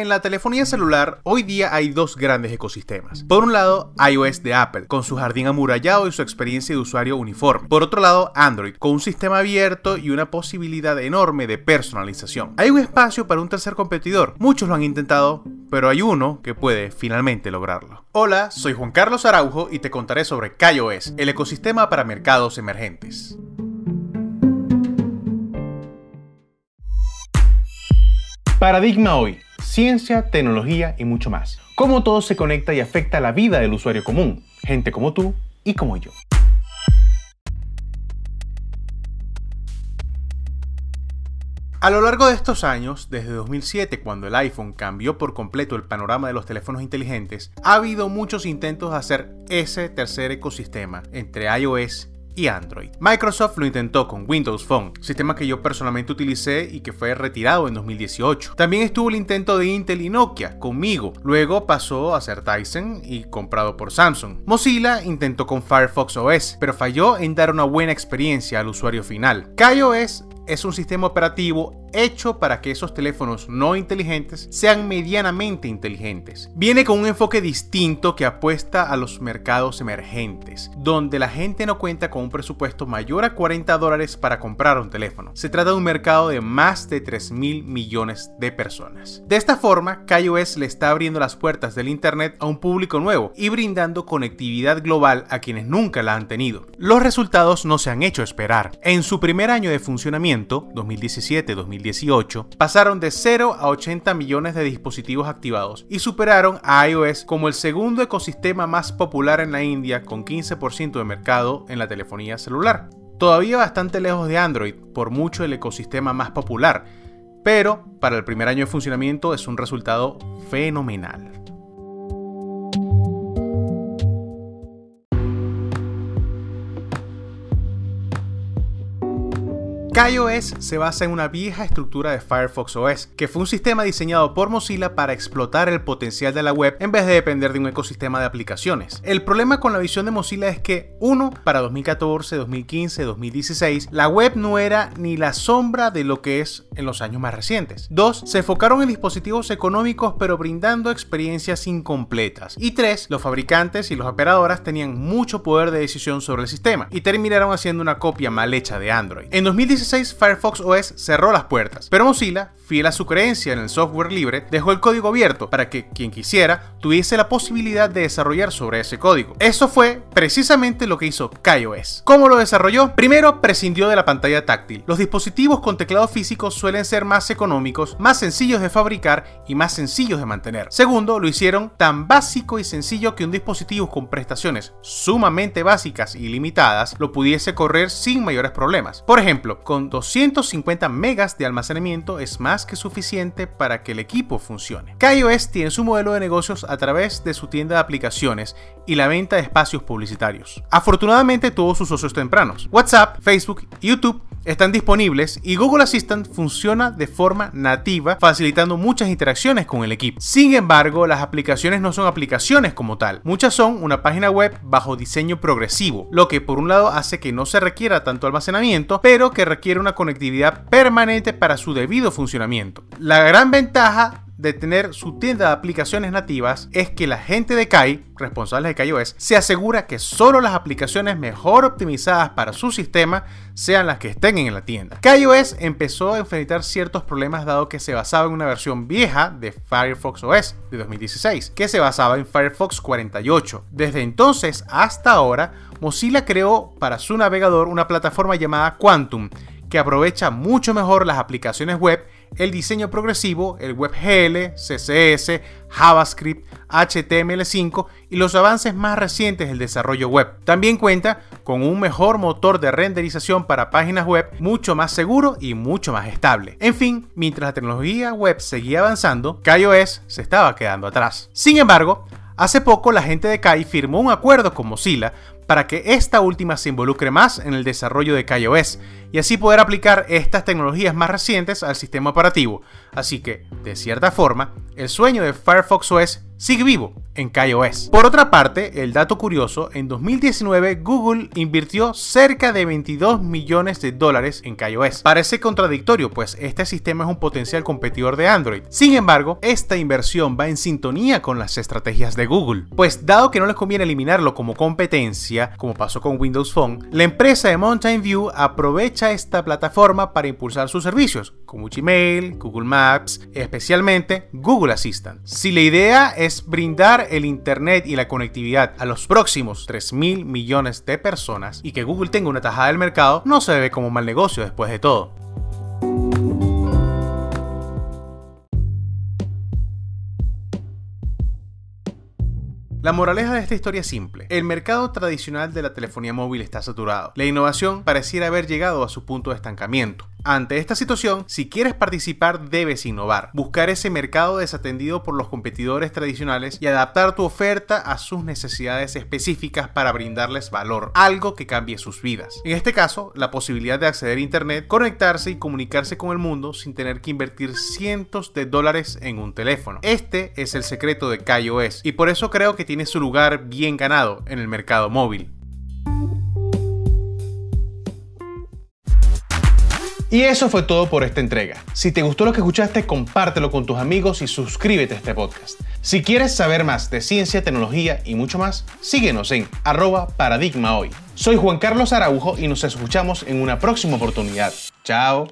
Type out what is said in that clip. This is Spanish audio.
En la telefonía celular, hoy día hay dos grandes ecosistemas. Por un lado, iOS de Apple, con su jardín amurallado y su experiencia de usuario uniforme. Por otro lado, Android, con un sistema abierto y una posibilidad enorme de personalización. Hay un espacio para un tercer competidor. Muchos lo han intentado, pero hay uno que puede finalmente lograrlo. Hola, soy Juan Carlos Araujo y te contaré sobre KaiOS, el ecosistema para mercados emergentes. Paradigma hoy, ciencia, tecnología y mucho más. Cómo todo se conecta y afecta la vida del usuario común, gente como tú y como yo. A lo largo de estos años, desde 2007 cuando el iPhone cambió por completo el panorama de los teléfonos inteligentes, ha habido muchos intentos de hacer ese tercer ecosistema entre iOS y Android. Microsoft lo intentó con Windows Phone, sistema que yo personalmente utilicé y que fue retirado en 2018. También estuvo el intento de Intel y Nokia conmigo, luego pasó a ser Tyson y comprado por Samsung. Mozilla intentó con Firefox OS, pero falló en dar una buena experiencia al usuario final. KaiOS es un sistema operativo hecho para que esos teléfonos no inteligentes sean medianamente inteligentes. Viene con un enfoque distinto que apuesta a los mercados emergentes, donde la gente no cuenta con un presupuesto mayor a 40 dólares para comprar un teléfono. Se trata de un mercado de más de 3 mil millones de personas. De esta forma, KaiOS le está abriendo las puertas del Internet a un público nuevo y brindando conectividad global a quienes nunca la han tenido. Los resultados no se han hecho esperar. En su primer año de funcionamiento, 2017-2018, pasaron de 0 a 80 millones de dispositivos activados y superaron a iOS como el segundo ecosistema más popular en la India con 15% de mercado en la telefonía celular. Todavía bastante lejos de Android, por mucho el ecosistema más popular, pero para el primer año de funcionamiento es un resultado fenomenal. KaiOS se basa en una vieja estructura de Firefox OS, que fue un sistema diseñado por Mozilla para explotar el potencial de la web en vez de depender de un ecosistema de aplicaciones. El problema con la visión de Mozilla es que, uno, para 2014, 2015, 2016, la web no era ni la sombra de lo que es en los años más recientes. Dos, se enfocaron en dispositivos económicos pero brindando experiencias incompletas. Y tres, los fabricantes y las operadoras tenían mucho poder de decisión sobre el sistema y terminaron haciendo una copia mal hecha de Android. En 2016 Firefox OS cerró las puertas, pero Mozilla, fiel a su creencia en el software libre, dejó el código abierto para que quien quisiera tuviese la posibilidad de desarrollar sobre ese código. Eso fue precisamente lo que hizo KaiOS. ¿Cómo lo desarrolló? Primero, prescindió de la pantalla táctil. Los dispositivos con teclado físico suelen ser más económicos, más sencillos de fabricar y más sencillos de mantener. Segundo, lo hicieron tan básico y sencillo que un dispositivo con prestaciones sumamente básicas y limitadas lo pudiese correr sin mayores problemas. Por ejemplo, con 250 megas de almacenamiento es más que suficiente para que el equipo funcione. KaiOS tiene su modelo de negocios a través de su tienda de aplicaciones y la venta de espacios publicitarios. Afortunadamente tuvo sus socios tempranos. WhatsApp, Facebook YouTube están disponibles y Google Assistant funciona de forma nativa, facilitando muchas interacciones con el equipo. Sin embargo, las aplicaciones no son aplicaciones como tal. Muchas son una página web bajo diseño progresivo, lo que por un lado hace que no se requiera tanto almacenamiento, pero que requiere una conectividad permanente para su debido funcionamiento. La gran ventaja de tener su tienda de aplicaciones nativas es que la gente de Kai, responsables de KaiOS, se asegura que solo las aplicaciones mejor optimizadas para su sistema sean las que estén en la tienda. KaiOS empezó a enfrentar ciertos problemas dado que se basaba en una versión vieja de Firefox OS de 2016, que se basaba en Firefox 48. Desde entonces hasta ahora, Mozilla creó para su navegador una plataforma llamada Quantum, que aprovecha mucho mejor las aplicaciones web el diseño progresivo, el WebGL, CSS, JavaScript, HTML5 y los avances más recientes del desarrollo web. También cuenta con un mejor motor de renderización para páginas web mucho más seguro y mucho más estable. En fin, mientras la tecnología web seguía avanzando, KaiOS se estaba quedando atrás. Sin embargo, hace poco la gente de Kai firmó un acuerdo con Mozilla para que esta última se involucre más en el desarrollo de KaiOS y así poder aplicar estas tecnologías más recientes al sistema operativo. Así que, de cierta forma, el sueño de Firefox OS sigue vivo en KaiOS. Por otra parte, el dato curioso, en 2019 Google invirtió cerca de 22 millones de dólares en KaiOS. Parece contradictorio, pues este sistema es un potencial competidor de Android. Sin embargo, esta inversión va en sintonía con las estrategias de Google, pues dado que no les conviene eliminarlo como competencia, como pasó con Windows Phone, la empresa de Mountain View aprovecha esta plataforma para impulsar sus servicios, como Gmail, Google Maps, especialmente Google Assistant. Si la idea es brindar el Internet y la conectividad a los próximos 3 mil millones de personas y que Google tenga una tajada del mercado, no se ve como mal negocio después de todo. La moraleja de esta historia es simple. El mercado tradicional de la telefonía móvil está saturado. La innovación pareciera haber llegado a su punto de estancamiento. Ante esta situación, si quieres participar debes innovar, buscar ese mercado desatendido por los competidores tradicionales y adaptar tu oferta a sus necesidades específicas para brindarles valor, algo que cambie sus vidas. En este caso, la posibilidad de acceder a Internet, conectarse y comunicarse con el mundo sin tener que invertir cientos de dólares en un teléfono. Este es el secreto de KaiOS y por eso creo que tiene su lugar bien ganado en el mercado móvil. Y eso fue todo por esta entrega. Si te gustó lo que escuchaste, compártelo con tus amigos y suscríbete a este podcast. Si quieres saber más de ciencia, tecnología y mucho más, síguenos en arroba paradigma hoy. Soy Juan Carlos Araujo y nos escuchamos en una próxima oportunidad. Chao.